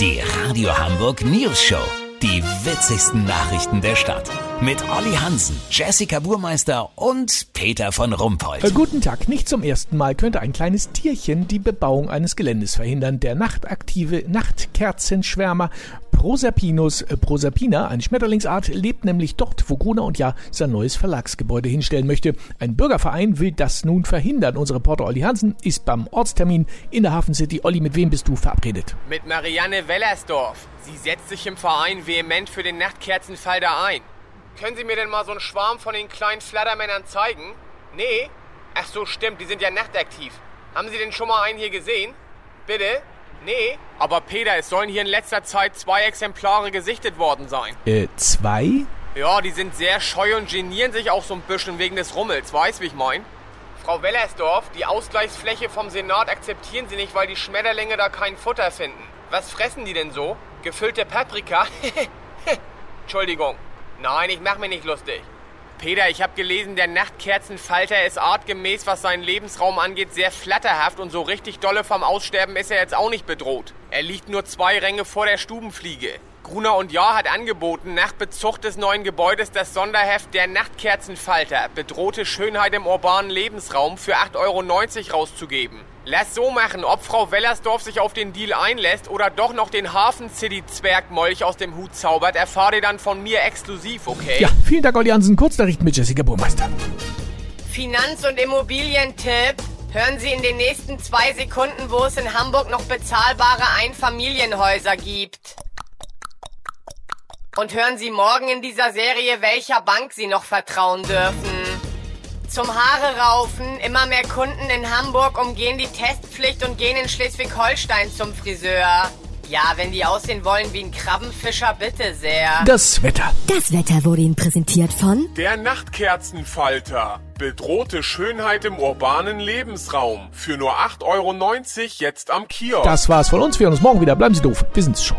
Die Radio Hamburg News Show. Die witzigsten Nachrichten der Stadt. Mit Olli Hansen, Jessica Burmeister und Peter von Rumpold. Äh, guten Tag. Nicht zum ersten Mal könnte ein kleines Tierchen die Bebauung eines Geländes verhindern. Der nachtaktive Nachtkerzenschwärmer Proserpinus äh, proserpina, eine Schmetterlingsart, lebt nämlich dort, wo Gruner und Ja sein neues Verlagsgebäude hinstellen möchte. Ein Bürgerverein will das nun verhindern. Unser Reporter Olli Hansen ist beim Ortstermin in der Hafen City. Olli, mit wem bist du verabredet? Mit Marianne Wellersdorf. Sie setzt sich im Verein vehement für den Nachtkerzenfall da ein. Können Sie mir denn mal so einen Schwarm von den kleinen Flattermännern zeigen? Nee? Ach so, stimmt, die sind ja nachtaktiv. Haben Sie denn schon mal einen hier gesehen? Bitte? Nee? Aber Peter, es sollen hier in letzter Zeit zwei Exemplare gesichtet worden sein. Äh, zwei? Ja, die sind sehr scheu und genieren sich auch so ein bisschen wegen des Rummels, weißt wie ich mein? Frau Wellersdorf, die Ausgleichsfläche vom Senat akzeptieren Sie nicht, weil die Schmetterlinge da kein Futter finden. Was fressen die denn so? Gefüllte Paprika? Entschuldigung. Nein, ich mach mir nicht lustig. Peter, ich habe gelesen, der Nachtkerzenfalter ist artgemäß, was seinen Lebensraum angeht, sehr flatterhaft und so richtig dolle vom Aussterben ist er jetzt auch nicht bedroht. Er liegt nur zwei Ränge vor der Stubenfliege. Gruner und Jahr hat angeboten, nach Bezug des neuen Gebäudes das Sonderheft Der Nachtkerzenfalter, bedrohte Schönheit im urbanen Lebensraum für 8,90 Euro rauszugeben. Lass so machen, ob Frau Wellersdorf sich auf den Deal einlässt oder doch noch den Hafen City Zwergmolch aus dem Hut zaubert, erfahrt ihr dann von mir exklusiv, okay? Ja, vielen Dank, Olli Hansen. Kurznachrichten mit Jessica Burmeister. Finanz- und Immobilientipp. Hören Sie in den nächsten zwei Sekunden, wo es in Hamburg noch bezahlbare Einfamilienhäuser gibt. Und hören Sie morgen in dieser Serie, welcher Bank Sie noch vertrauen dürfen. Zum Haare raufen, immer mehr Kunden in Hamburg umgehen die Testpflicht und gehen in Schleswig-Holstein zum Friseur. Ja, wenn die aussehen wollen wie ein Krabbenfischer, bitte sehr. Das Wetter. Das Wetter wurde Ihnen präsentiert von Der Nachtkerzenfalter. Bedrohte Schönheit im urbanen Lebensraum. Für nur 8,90 Euro jetzt am Kiosk. Das war's von uns. Wir hören uns morgen wieder. Bleiben Sie doof. Wir sind's schon.